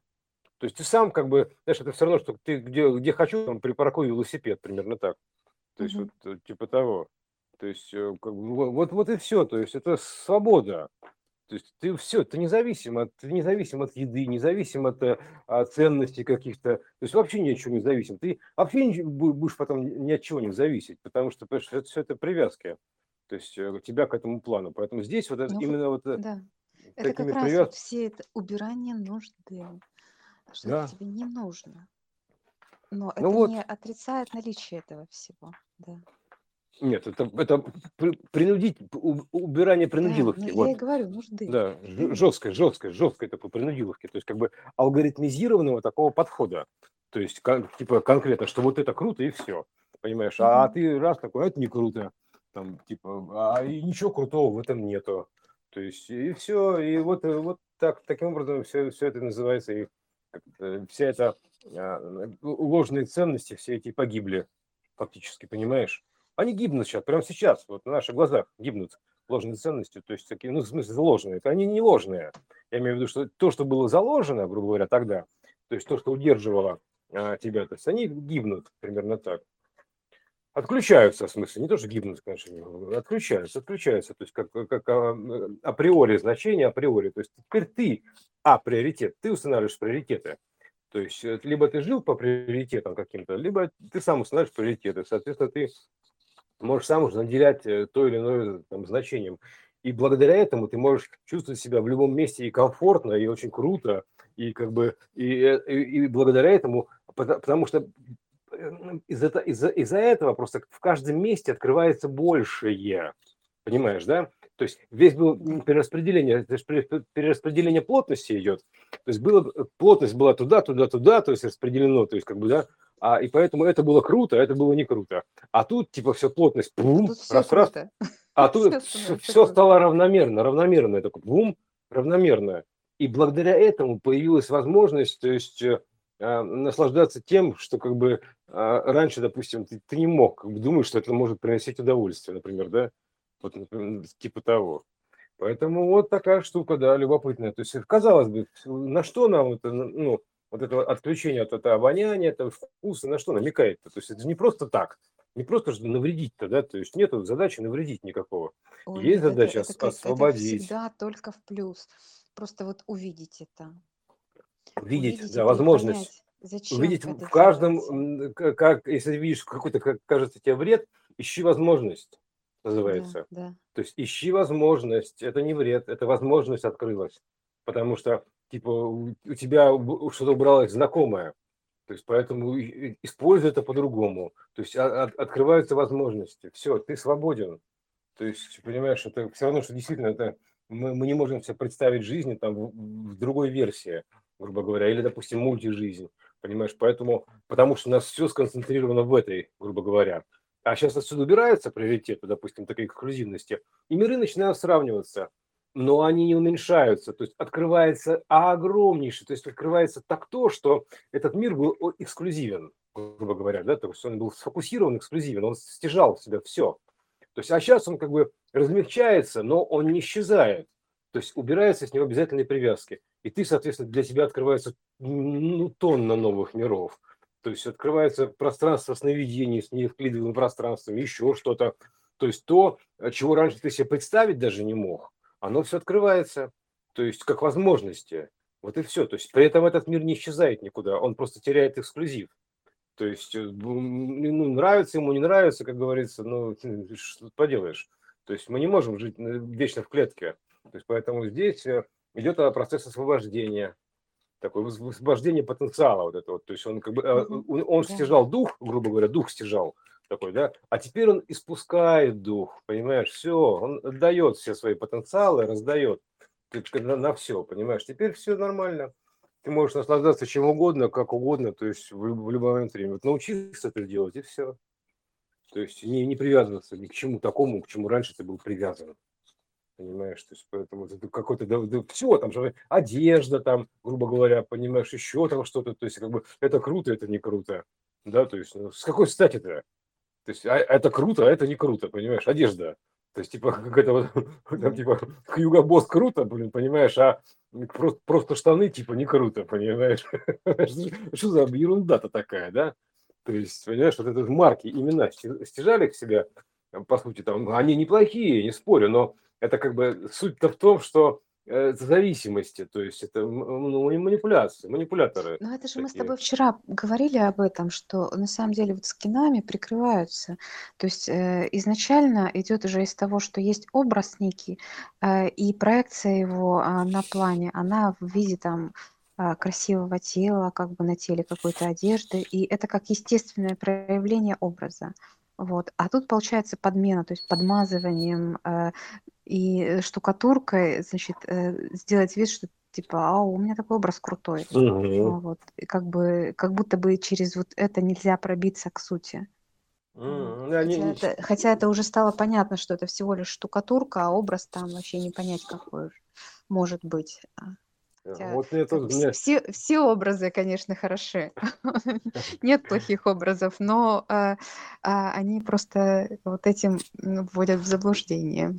То есть ты сам как бы, знаешь, это все равно, что ты где, где хочу, там припаркую велосипед, примерно так. То есть Мгм. вот э, типа того. То есть э, как бы во- вот, вот и все. То есть это свобода. То есть ты все, ты независим от, ты независим от еды, независим от, э, от ценностей каких-то. То есть вообще ни от чего не зависим. Ты вообще бу- будешь потом ни от чего не зависеть, потому что понимаешь, это все это привязки. То есть э, тебя к этому плану. Поэтому здесь вот это, Ну именно вот э, да. Это как раз вот все это убирание нужды. Что Да. тебе не нужно. Но Ну это вот, не отрицает наличие этого всего. Да. Нет, это, это при- принудить, убирание Да, принудиловки. ну я и Вот. говорю, нужды. Да, жесткой, жесткой, жесткой такой принудиловки. То есть как бы алгоритмизированного такого подхода. То есть кон- типа конкретно, что вот это круто и все. Понимаешь? А Мгм. ты раз такой, «А это не круто. Там типа, а и ничего крутого в этом нету. То есть и все, и вот, э, вот так, таким образом все, все это называется, и вся эта а, ложные ценности, все эти погибли фактически, понимаешь? Они гибнут сейчас, прямо сейчас, вот на наших глазах гибнут ложные ценности, то есть такие, ну, в смысле. Это они не ложные. Я имею в виду, что то, что было заложено, грубо говоря, тогда, то есть то, что удерживало а, тебя, то есть они гибнут примерно так. Отключаются, в смысле, не то, что гибнут, конечно, отключаются, отключаются, то есть как, как а, априори значение, априори. То есть теперь ты, а, приоритет, ты устанавливаешь приоритеты. То есть э, либо ты жил по приоритетам каким-то, либо ты сам устанавливаешь приоритеты. Соответственно, ты можешь сам уже наделять э, то или иное там, значением. И благодаря этому ты можешь чувствовать себя в любом месте и комфортно, и очень круто, и как бы и, э, и, и благодаря этому, потому что из-за из из этого просто в каждом месте открывается большее, понимаешь, да? То есть весь был перераспределение, перераспределение плотности идет. То есть было, плотность была туда, туда, туда, то есть распределено, то есть как бы, да, а, и поэтому это было круто, а это было не круто. А тут, типа, все плотность, бум, тут раз, раз, а тут все, все стало равномерно, равномерно, это бум, равномерно. И благодаря этому появилась возможность, то есть э, а, наслаждаться тем, что как бы а, раньше, допустим, ты, ты не мог как бы, думать, что это может приносить удовольствие, например, да, вот, например, типа того. Поэтому вот такая штука, да, любопытная. То есть, казалось бы, на что нам это, ну, вот это отключение от этого обоняния, этого вкуса, на что намекает-то? То есть это же не просто так, не просто же навредить-то, да, то есть нет задачи навредить никакого. Ой, есть нет, задача это, это, освободить. Это всегда только в плюс. Просто вот увидеть это. Увидеть, увидеть да, возможность. Понять, зачем увидеть в каждом, как, если видишь какой-то, как кажется тебе вред, ищи возможность называется. Да, да. То есть ищи возможность, это не вред, это возможность открылась. Потому что типа у тебя что-то убралось знакомое. То есть поэтому используй это по-другому. То есть а, от, открываются возможности. Все, ты свободен. То есть, понимаешь, это все равно, что действительно это мы, мы не можем себе представить жизнь там в, в другой версии, грубо говоря, или, допустим, мультижизнь. Понимаешь, поэтому, потому что у нас все сконцентрировано в этой, грубо говоря. А сейчас отсюда убираются приоритеты, допустим, такой эксклюзивности, и миры начинают сравниваться но они не уменьшаются. То есть открывается огромнейший, то есть открывается так то, что этот мир был эксклюзивен, грубо говоря, да, то есть он был сфокусирован, эксклюзивен, он стяжал в себя все. То есть, а сейчас он как бы размягчается, но он не исчезает. То есть убираются с него обязательные привязки. И ты, соответственно, для тебя открывается ну, тонна новых миров. То есть открывается пространство сновидений с неевклидовым пространством, еще что-то. То есть то, чего раньше ты себе представить даже не мог оно все открывается, то есть как возможности. Вот и все. То есть при этом этот мир не исчезает никуда, он просто теряет эксклюзив. То есть э, ну, нравится ему, не нравится, как говорится, ну, что поделаешь. То есть мы не можем жить вечно в клетке. То есть поэтому здесь э, идет процесс освобождения, такое освобождение потенциала вот этого. То есть он как бы, э, он стяжал дух, грубо говоря, дух стяжал, такой, да, а теперь он испускает дух, понимаешь, все, он отдает все свои потенциалы, раздает на, на все, понимаешь, теперь все нормально. Ты можешь наслаждаться чем угодно, как угодно, то есть в, в любой момент времени. Вот научиться это делать, и все. То есть не, не привязываться ни к чему такому, к чему раньше ты был привязан. Понимаешь, то есть поэтому это какой-то, да, да, все, там же одежда, там, грубо говоря, понимаешь, еще там что-то, то есть как бы это круто, это не круто, да, то есть ну, с какой стати-то? То есть а, это круто, а это не круто, понимаешь? Одежда. То есть, типа, какая-то вот, там, типа, Хьюго Босс круто, блин, понимаешь, а просто, просто штаны, типа, не круто, понимаешь? Что за ерунда-то такая, да? То есть, понимаешь, вот это марки, имена стяжали к себе, по сути, там, они неплохие, не спорю, но это как бы суть-то в том, что зависимости, то есть это ну, манипуляции, манипуляторы. Ну это же мы с тобой вчера говорили об этом, что на самом деле вот скинами прикрываются. То есть э, изначально идет уже из того, что есть образ некий, э, и проекция его э, на плане, она в виде там э, красивого тела, как бы на теле какой-то одежды, и это как естественное проявление образа. Вот. А тут получается подмена, то есть подмазыванием э, и штукатуркой, значит, э, сделать вид, что типа, а у меня такой образ крутой. Угу. Вот. И как бы, как будто бы через вот это нельзя пробиться к сути. М, Хотя это, хотя это уже стало понятно, что это всего лишь штукатурка, а образ там вообще не понять какой может быть. А, хотя, вот это мне... все, все образы, конечно, хороши. Нет плохих образов, но а, а, они просто вот этим вводят в заблуждение.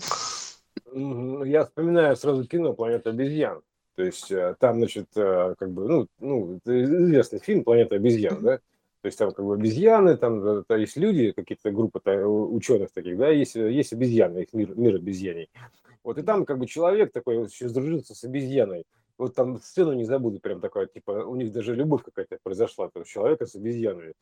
Я вспоминаю сразу кино «Планета обезьян». То есть э, там, значит, э, как бы, ну, ну известный фильм «Планета обезьян», да? То есть там как бы обезьяны, там то есть люди, какие-то группы ученых таких, да, есть, есть обезьяны, их мир, мир обезьяний. Вот и там как бы человек такой еще сдружился с обезьяной. Вот там сцену не забуду, прям такая, типа, у них даже любовь какая-то произошла, там, человека с обезьяной,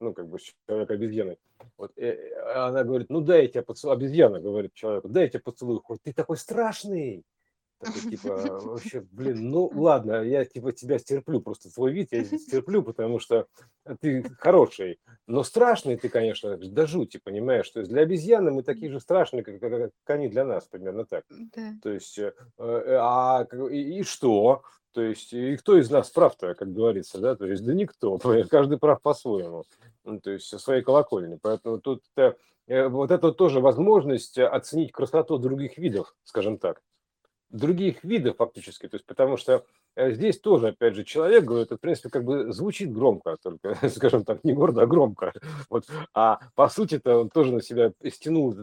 ну, как бы человек обезьяной. Вот, и она говорит, ну, дай я тебя поцелую, обезьяна говорит человеку, дай я тебя поцелую, хоть ты такой страшный, такой, типа, вообще, блин, ну ладно, я типа тебя стерплю, просто твой вид я стерплю, потому что ты хороший, но страшный ты, конечно, до жути, понимаешь, то есть для обезьяны мы такие же страшные, как, как, как они для нас, примерно так. Да. То есть, э, э а и, и что? То есть, и кто из нас прав-то, как говорится, да? То есть, да никто, каждый прав по-своему, ну, то есть, со своей колокольни. Поэтому тут э, вот это тоже возможность оценить красоту других видов, скажем так других видов фактически. То есть, потому что э, здесь тоже, опять же, человек говорит, это, в принципе, как бы звучит громко, только, скажем так, не гордо, а громко. Вот. А по сути-то он тоже на себя стянул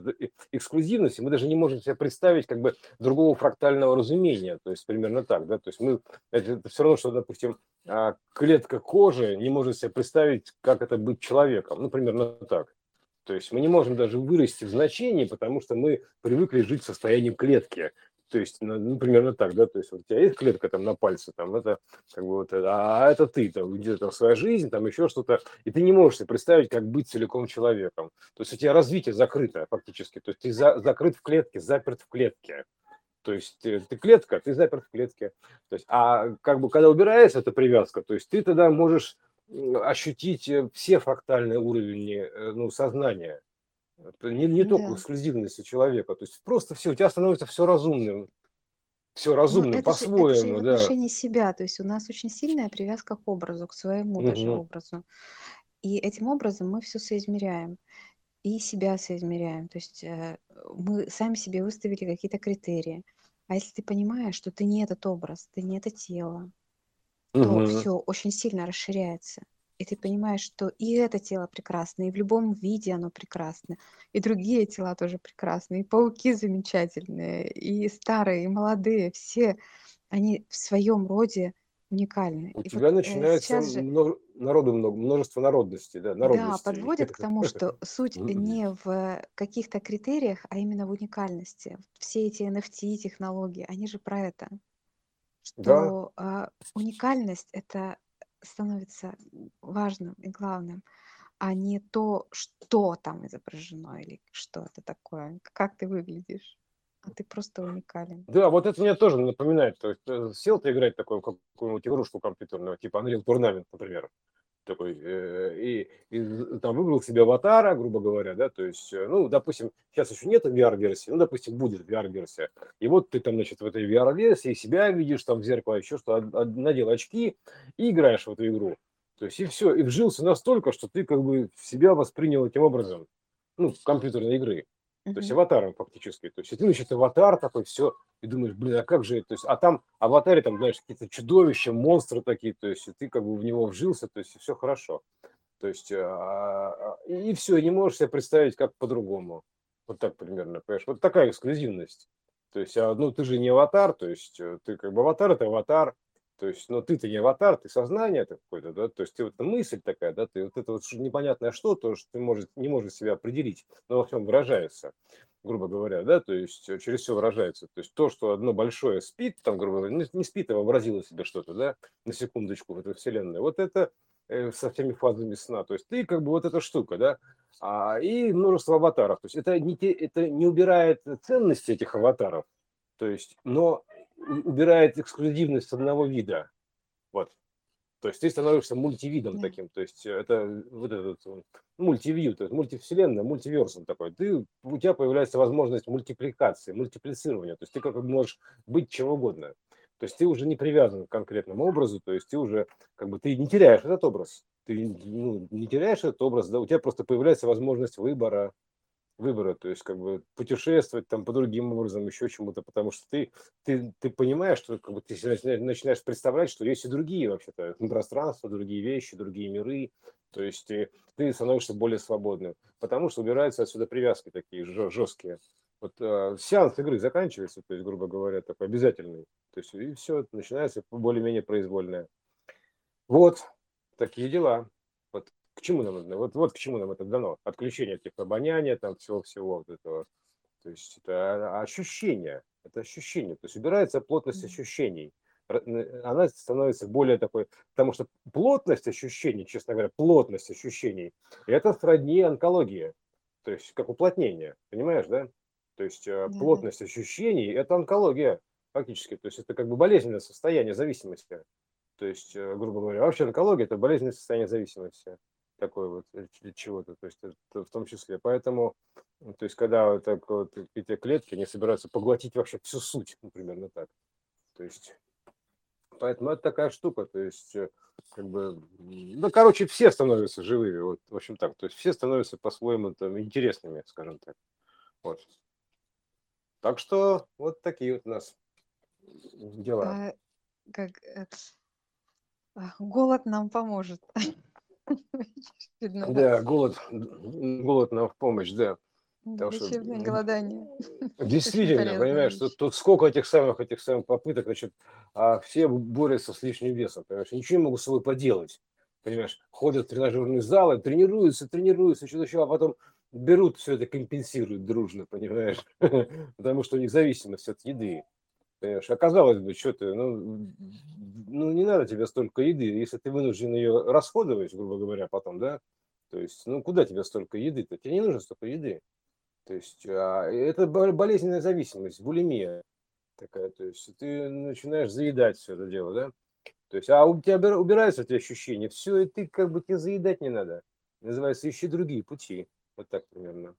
эксклюзивность, и мы даже не можем себе представить как бы другого фрактального разумения. То есть, примерно так, да, то есть мы, это, это все равно, что, допустим, а, клетка кожи не может себе представить, как это быть человеком. Ну, примерно так. То есть мы не можем даже вырасти в значении, потому что мы привыкли жить в состоянии клетки. То есть, ну, примерно так, да, то есть вот у тебя есть клетка там на пальце, там это как бы вот, а это ты, там где-то своя жизнь, там еще что-то, и ты не можешь себе представить, как быть целиком человеком. То есть у тебя развитие закрыто фактически, то есть ты за, закрыт в клетке, заперт в клетке. То есть ты, э, ты клетка, ты заперт в клетке. То есть, а как бы когда убирается эта привязка, то есть ты тогда можешь ощутить э, все фрактальные уровни э, ну, сознания. Не, не только Да. эксклюзивности человека. То есть просто все, у тебя становится все разумным. Все Ну, разумным это же, это же по-своему, в да. отношении себя. То есть у нас очень сильная привязка к образу, к своему даже образу. И этим образом мы все соизмеряем. И себя соизмеряем. То есть э, мы сами себе выставили какие-то критерии. А если ты понимаешь, что ты не этот образ, ты не это тело, то Мгм. все очень сильно расширяется и ты понимаешь, что и это тело прекрасно, и в любом виде оно прекрасно, и другие тела тоже прекрасны, и пауки замечательные, и старые, и молодые, все они в своем роде уникальны. У и тебя вот, э, начинается же... множ... народу много, множество народностей, да, народностей. Да, подводит к тому, что суть не в каких-то критериях, а именно в уникальности. Все эти NFT-технологии, они же про это. Что да. уникальность — это становится важным и главным, а не то, что там изображено или что это такое, как ты выглядишь. А ты просто уникален. Да, вот это мне тоже напоминает. То есть э, сел ты играть такую какую-нибудь игрушку компьютерную, типа Unreal Tournament, например такой, э, и, и там выбрал себе аватара, грубо говоря, да, то есть, э, ну, допустим, сейчас еще нет VR-версии, ну, допустим, будет VR-версия, и вот ты там, значит, в этой VR-версии себя видишь там в зеркало, еще что, надел очки и играешь в эту игру. То есть, и все, и вжился настолько, что ты как бы себя воспринял этим образом, ну, компьютерной игры. То есть аватаром фактически. То есть ты, значит, аватар такой, все, и думаешь, блин, а как же, то есть, а там аватаре, там, знаешь, какие-то чудовища, монстры такие, то есть, ты как бы в него вжился, то есть, все хорошо. То есть, а, и, и все, не можешь себе представить, как по-другому. Вот так примерно, понимаешь? Вот такая эксклюзивность. То есть, а, ну, ты же не аватар, то есть, э, ты как бы аватар – это аватар, то есть, но ты-то не аватар, ты сознание это какое-то, да, то есть ты вот мысль такая, да, ты вот это вот непонятное что, то, что ты можешь, не можешь себя определить, но во всем выражается, грубо говоря, да, то есть э, через все выражается. То есть то, что одно большое спит, там, грубо говоря, не спит, а вообразило себе что-то, да, на секундочку в этой вселенной, вот это э, со всеми фазами сна, то есть ты как бы вот эта штука, да, а, и множество аватаров, то есть это не, те, это не убирает ценности этих аватаров, то есть, но убирает эксклюзивность одного вида. Вот. То есть ты становишься мультивидом да. таким. То есть это вот этот мультивью, то есть мультивселенная, мультиверсум такой. Ты, у тебя появляется возможность мультипликации, мультиплицирования. То есть ты как бы можешь быть чего угодно. То есть ты уже не привязан к конкретному образу, то есть ты уже как бы ты не теряешь этот образ. ты ну, не теряешь этот образ, да, у тебя просто появляется возможность выбора, выбора, то есть как бы путешествовать там по другим образом, еще чему-то, потому что ты, ты, ты понимаешь, что как бы ты начинаешь представлять, что есть и другие вообще-то пространства, другие вещи, другие миры, то есть ты, ты становишься более свободным, потому что убираются отсюда привязки такие жесткие. Вот э, сеанс игры заканчивается, то есть, грубо говоря, такой обязательный. То есть, и все, начинается более-менее произвольное. Вот, такие дела. К чему нам вот, вот к чему нам это дано. Отключение от обоняния, там всего-всего вот этого. То есть это ощущение, это ощущение. То есть убирается плотность ощущений. Она становится более такой, потому что плотность ощущений, честно говоря, плотность ощущений, это сродни онкологии. То есть как уплотнение, понимаешь, да? То есть э, да. плотность ощущений– это онкология фактически. То есть это как бы болезненное состояние зависимости. То есть, э, грубо говоря, вообще онкология– это болезненное состояние зависимости. Такое вот э, чего-то, то есть это в том числе. Поэтому, то есть когда вот так вот эти клетки, они собираются поглотить вообще всю суть, ну, примерно так. То есть, поэтому это такая штука, то есть, как бы, ну, короче, все становятся живыми, вот, в общем так, то есть все становятся по-своему там интересными, скажем так. Вот. Так что вот такие вот у нас дела. А, как голод нам поможет. Да, голод, голод нам в помощь, да. Потому Лечебное голодание. Действительно, понимаешь, тут, тут сколько этих самых, этих самых попыток, значит, а все борются с лишним весом, понимаешь, ничего не могут с собой поделать, понимаешь, ходят в тренажерные залы, тренируются, тренируются, что-то еще, а потом берут все это, компенсируют дружно, понимаешь, потому что у них зависимость от еды. Понимаешь, оказалось бы, что ты, ну, ну, не надо тебе столько еды, если ты вынужден ее расходовать, грубо говоря, потом, да, то есть, ну, куда тебе столько еды-то? Тебе не нужно столько еды. То есть, а, это болезненная зависимость, булимия такая, то есть, ты начинаешь заедать все это дело, да, то есть, а у тебя убираются эти ощущения, все, и ты как бы тебе заедать не надо. Называется, ищи другие пути, вот так примерно.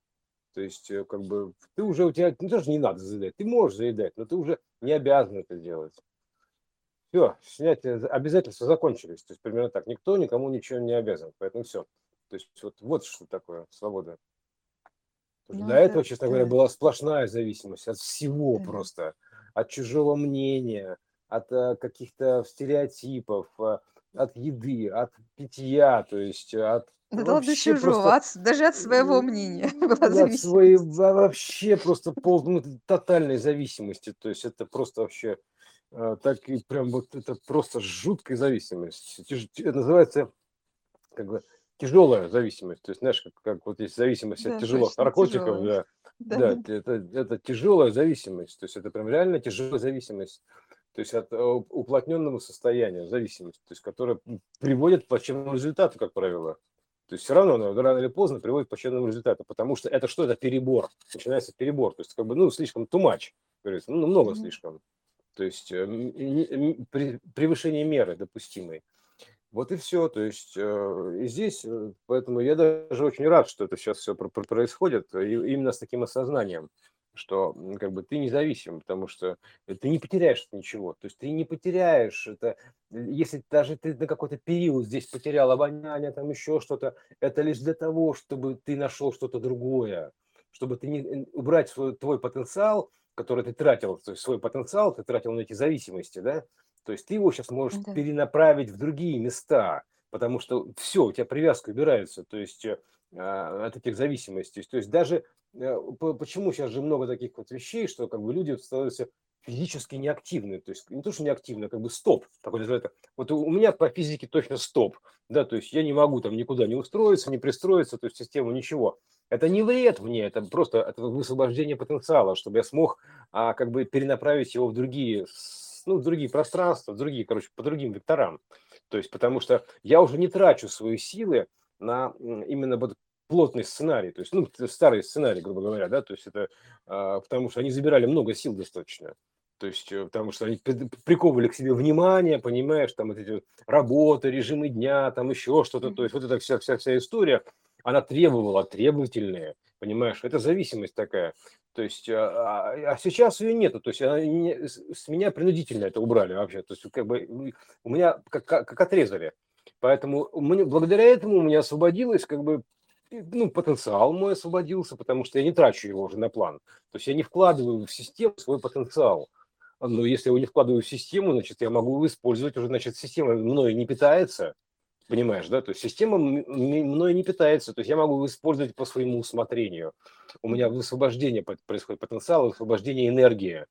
То есть, э, как бы, ты уже, у тебя, ну, тоже не надо заедать, ты можешь заедать, но ты уже не обязан это делать. Все, снятие обязательства закончились. То есть, примерно так. Никто никому ничего не обязан. Поэтому все. То есть, вот, вот что такое свобода. Ну, До этого, честно да. говоря, была сплошная зависимость от всего да. просто. От чужого мнения, от а, каких-то стереотипов, а, от еды, от питья, то есть от да ладно чужого, просто, от, даже от своего мнения была от своей, вообще просто пол, ну, тотальной зависимости. То есть это просто вообще э, так и прям вот это просто жуткая зависимость. Тяж, это называется как бы тяжелая зависимость. То есть, знаешь, как, как вот есть зависимость да, от тяжелых наркотиков, да, да, да, это, это тяжелая зависимость. То есть это прям реально тяжелая зависимость то есть от э, уплотненного состояния зависимости, то есть которая приводит к плачевному результату, как правило. То есть все равно оно рано или поздно приводит к плачевному результату, потому что это что? Это перебор. Начинается перебор. То есть как бы, ну, слишком тумач, говорится, ну, много слишком. То есть э, превышение меры допустимой. Вот и все. То есть э, и здесь, э, поэтому я даже очень рад, что это сейчас все происходит, и именно с таким осознанием что как бы ты независим, потому что ты не потеряешь ничего. То есть ты не потеряешь это, если даже ты на какой-то период здесь потерял обоняние, там еще что-то, это лишь для того, чтобы ты нашел что-то другое, чтобы ты не убрать свой, твой потенциал, который ты тратил, то есть свой потенциал ты тратил на эти зависимости, да, то есть ты его сейчас можешь да. перенаправить в другие места, потому что все, у тебя привязка убирается, то есть э, от этих зависимостей. То есть даже Э, почему сейчас же много таких вот вещей, что как бы люди становятся физически неактивны, то есть не то, что неактивны, а как бы стоп, такой называется. Вот у меня по физике точно стоп, да, то есть я не могу там никуда не устроиться, не пристроиться, то есть систему ничего. Это не вред мне, это просто это высвобождение потенциала, чтобы я смог а, как бы перенаправить его в другие, ну, в другие пространства, в другие, короче, по другим векторам. То есть потому что я уже не трачу свои силы на именно вот плотный сценарий, то есть, ну, старый сценарий, грубо говоря, да, то есть это а, потому что они забирали много сил достаточно, то есть э, потому что они приковывали к себе внимание, понимаешь, там вот эти работы, режимы дня, там еще что-то, то есть вот эта вся, вся, вся история, она требовала, требовательная, понимаешь, это зависимость такая, то есть, а, а, а сейчас ее нету, то есть она не, с меня принудительно это убрали вообще, то есть как бы у меня как, как отрезали, Поэтому мне, благодаря этому у меня освободилось как бы ну, потенциал мой освободился, потому что я не трачу его уже на план. То есть я не вкладываю в систему свой потенциал. Но если я его не вкладываю в систему, значит, я могу его использовать уже, значит, система мною не питается, понимаешь, да? То есть система мною не питается, то есть я могу его использовать по своему усмотрению. У меня высвобождение происходит потенциал, высвобождение энергии.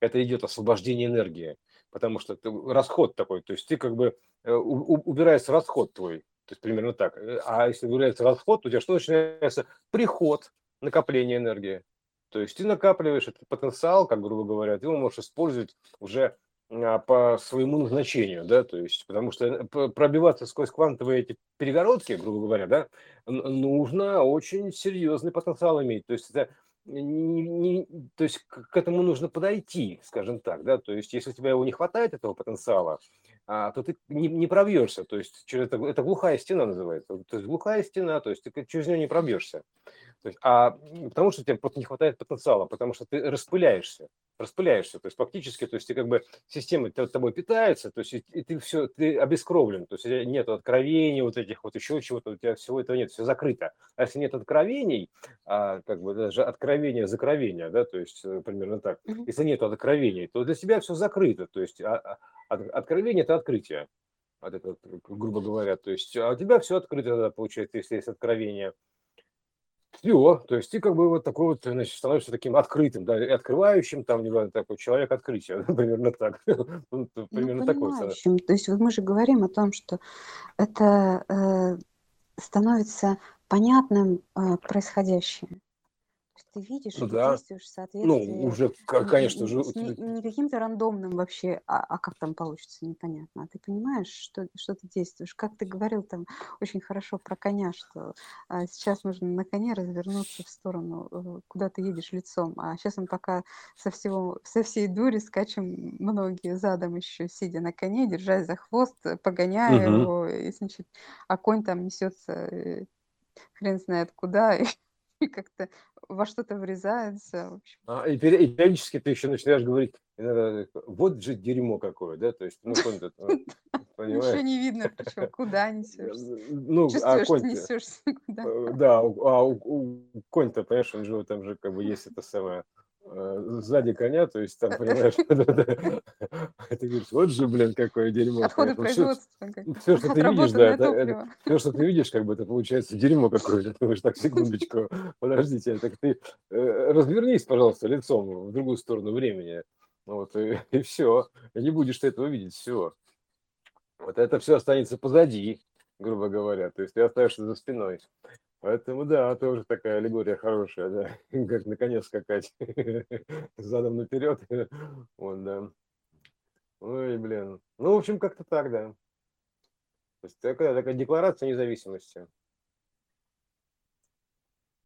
Это идет освобождение энергии, потому что расход такой, то есть ты как бы э, убираешь расход твой, то есть примерно так. Э, а если выявляется расход, то у тебя что начинается? Приход, накопление энергии. То есть ты накапливаешь этот потенциал, как грубо говоря, ты его можешь использовать уже а, по своему назначению, да, то есть, потому что э, пробиваться сквозь квантовые эти перегородки, грубо говоря, да, нужно очень серьезный потенциал иметь. То есть это не, не, то есть к этому нужно подойти, скажем так, да, то есть если у тебя его не хватает, этого потенциала, а, то ты не, не пробьешься, то есть через это, это глухая стена называется, то есть глухая стена, то есть ты через нее не пробьешься, то есть, а потому что тебе просто не хватает потенциала, потому что ты распыляешься, распыляешься, то есть фактически, то есть ты как бы система тобой питается, то есть и, и ты все, ты обескровлен, то есть нет откровений вот этих вот еще чего-то, у тебя всего этого нет, все закрыто. А если нет откровений, а, как бы даже откровения закровения, да, то есть э, примерно так, если нет откровений, то для себя все закрыто, то есть а, а Откровение – это открытие, вот это, грубо говоря. То есть, а у тебя все открыто тогда получается, если есть откровение. Все, то есть ты как бы вот такой вот, значит, становишься таким открытым, да, и открывающим, там, не знаю, такой человек открытия, примерно так. Ну, примерно ну, такой. То есть вот мы же говорим о том, что это э, становится понятным э, происходящее ты видишь, Ну и ты да, действуешь в ну уже, конечно, уже не, не каким-то рандомным вообще, а, а как там получится, непонятно. А ты понимаешь, что, что ты действуешь. Как ты говорил там очень хорошо про коня, что а, сейчас нужно на коне развернуться в сторону, э, куда ты едешь лицом. А сейчас он пока со, всего, со всей дури скачем многие задом еще, сидя на коне, держась за хвост, э, погоняя Мгм. его, и, значит, а конь там несется э, хрен знает куда, и и как-то во что-то врезается, в общем. А, и, пере- и периодически ты еще начинаешь говорить, иногда, вот же дерьмо какое, да, то есть, ну, конь Ничего не видно, причем куда несешься. Ну, а конь несешься куда. э, да, а у, конь-то, понимаешь, он же там же как бы есть это самое э, сзади коня, то есть там, понимаешь, ты говоришь, вот же, блин, какое дерьмо. Отходы конечно. производства. Все, что ты видишь, да, все, что ты видишь, как бы это получается дерьмо какое-то. Ты думаешь, так, секундочку, подождите, так ты э, развернись, пожалуйста, лицом в другую сторону времени. Вот, и, и все. Не будешь ты этого видеть, все. Вот это все останется позади, грубо говоря. То есть ты оставишься за спиной. Поэтому да, тоже такая аллегория хорошая, да, как на коне скакать задом наперед. Вот, да. Ой, блин. Ну, в общем, как-то так, да. То есть такая, такая декларация независимости.